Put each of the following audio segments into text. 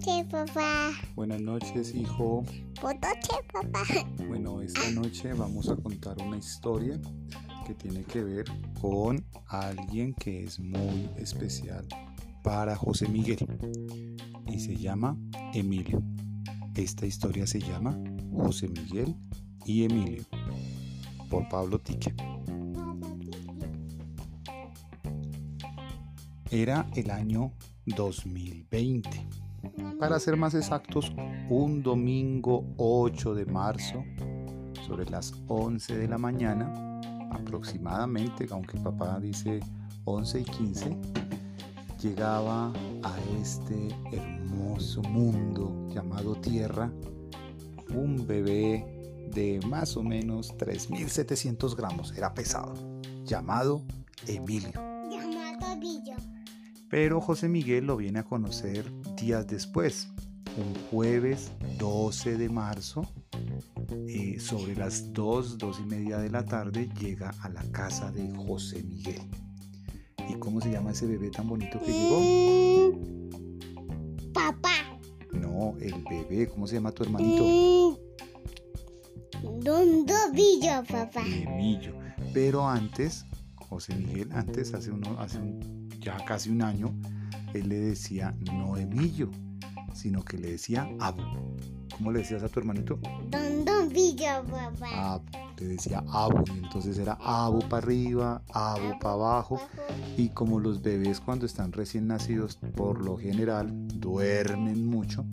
noches, papá. Buenas noches, hijo. Buenas noches, papá. Bueno, esta noche vamos a contar una historia que tiene que ver con alguien que es muy especial para José Miguel y se llama Emilio. Esta historia se llama José Miguel y Emilio por Pablo Tique. Era el año 2020. Para ser más exactos, un domingo 8 de marzo, sobre las 11 de la mañana, aproximadamente, aunque papá dice 11 y 15, llegaba a este hermoso mundo llamado Tierra un bebé de más o menos 3.700 gramos, era pesado, llamado Emilio. Llamado Billo. Pero José Miguel lo viene a conocer días después, un jueves 12 de marzo, eh, sobre las 2, 2 y media de la tarde, llega a la casa de José Miguel. ¿Y cómo se llama ese bebé tan bonito que llegó? Mm, Papá. No, el bebé, ¿cómo se llama tu hermanito? Mm, Dondo Billo, papá. Emilio. Pero antes, José Miguel, antes, hace, uno, hace un- ya casi un año, él le decía no Emilio, sino que le decía Abu. ¿Cómo le decías a tu hermanito? Dondo Billo, papá. Abu. Le decía Abu. Y entonces era Abu para arriba, Abu para abajo. Y como los bebés cuando están recién nacidos, por lo general, duermen mucho.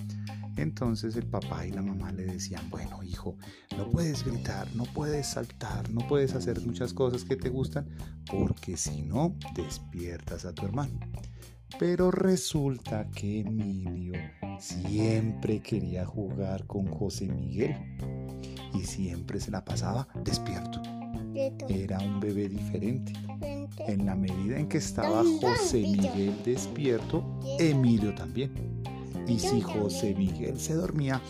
Entonces el papá y la mamá le decían, bueno hijo, no puedes gritar, no puedes saltar, no puedes hacer muchas cosas que te gustan, porque si no, despiertas a tu hermano. Pero resulta que Emilio siempre quería jugar con José Miguel y siempre se la pasaba despierto. Era un bebé diferente. En la medida en que estaba José Miguel despierto, Emilio también. Y si José Miguel se dormía,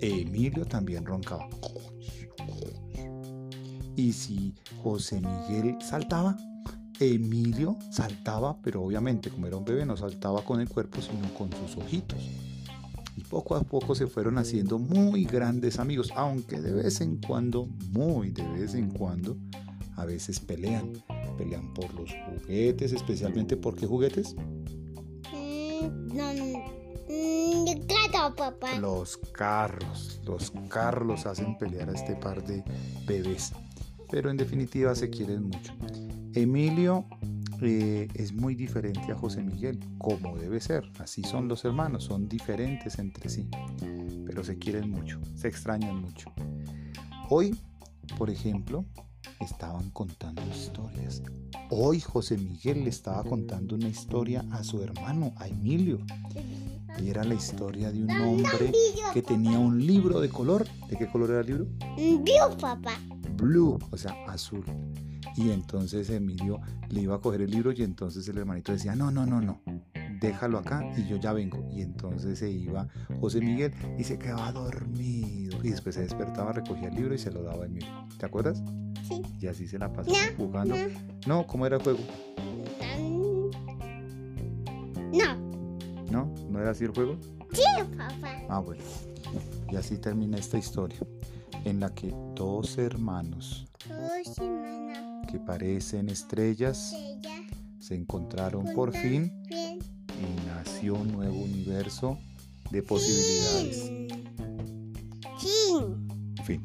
Emilio también roncaba. Y si José Miguel saltaba, Emilio saltaba, pero obviamente como era un bebé no saltaba con el cuerpo, sino con sus ojitos. Y poco a poco se fueron haciendo muy grandes amigos, aunque de vez en cuando, muy de vez en cuando, a veces pelean. Pelean por los juguetes, especialmente por qué juguetes? Mm, mm. Los carros. Los carros hacen pelear a este par de bebés. Pero en definitiva se quieren mucho. Emilio eh, es muy diferente a José Miguel, como debe ser. Así son los hermanos, son diferentes entre sí. Pero se quieren mucho, se extrañan mucho. Hoy, por ejemplo, estaban contando historias. Hoy José Miguel le estaba contando una historia a su hermano, a Emilio. Y era la historia de un hombre que tenía un libro de color. ¿De qué color era el libro? Vio, papá. Blue, o sea, azul. Y entonces Emilio le iba a coger el libro y entonces el hermanito decía, no, no, no, no, déjalo acá y yo ya vengo. Y entonces se iba José Miguel y se quedaba dormido. Y después se despertaba, recogía el libro y se lo daba a Emilio. ¿Te acuerdas? Sí. Y así se la No, jugando. no. No, ¿cómo era el juego? No. ¿No? ¿No era así el juego? Sí, papá. Ah, bueno. Y así termina esta historia, en la que dos hermanos Dos semanas. que parecen estrellas Ella. se encontraron por fin Bien. y nació un nuevo universo de posibilidades. Sí. Fin,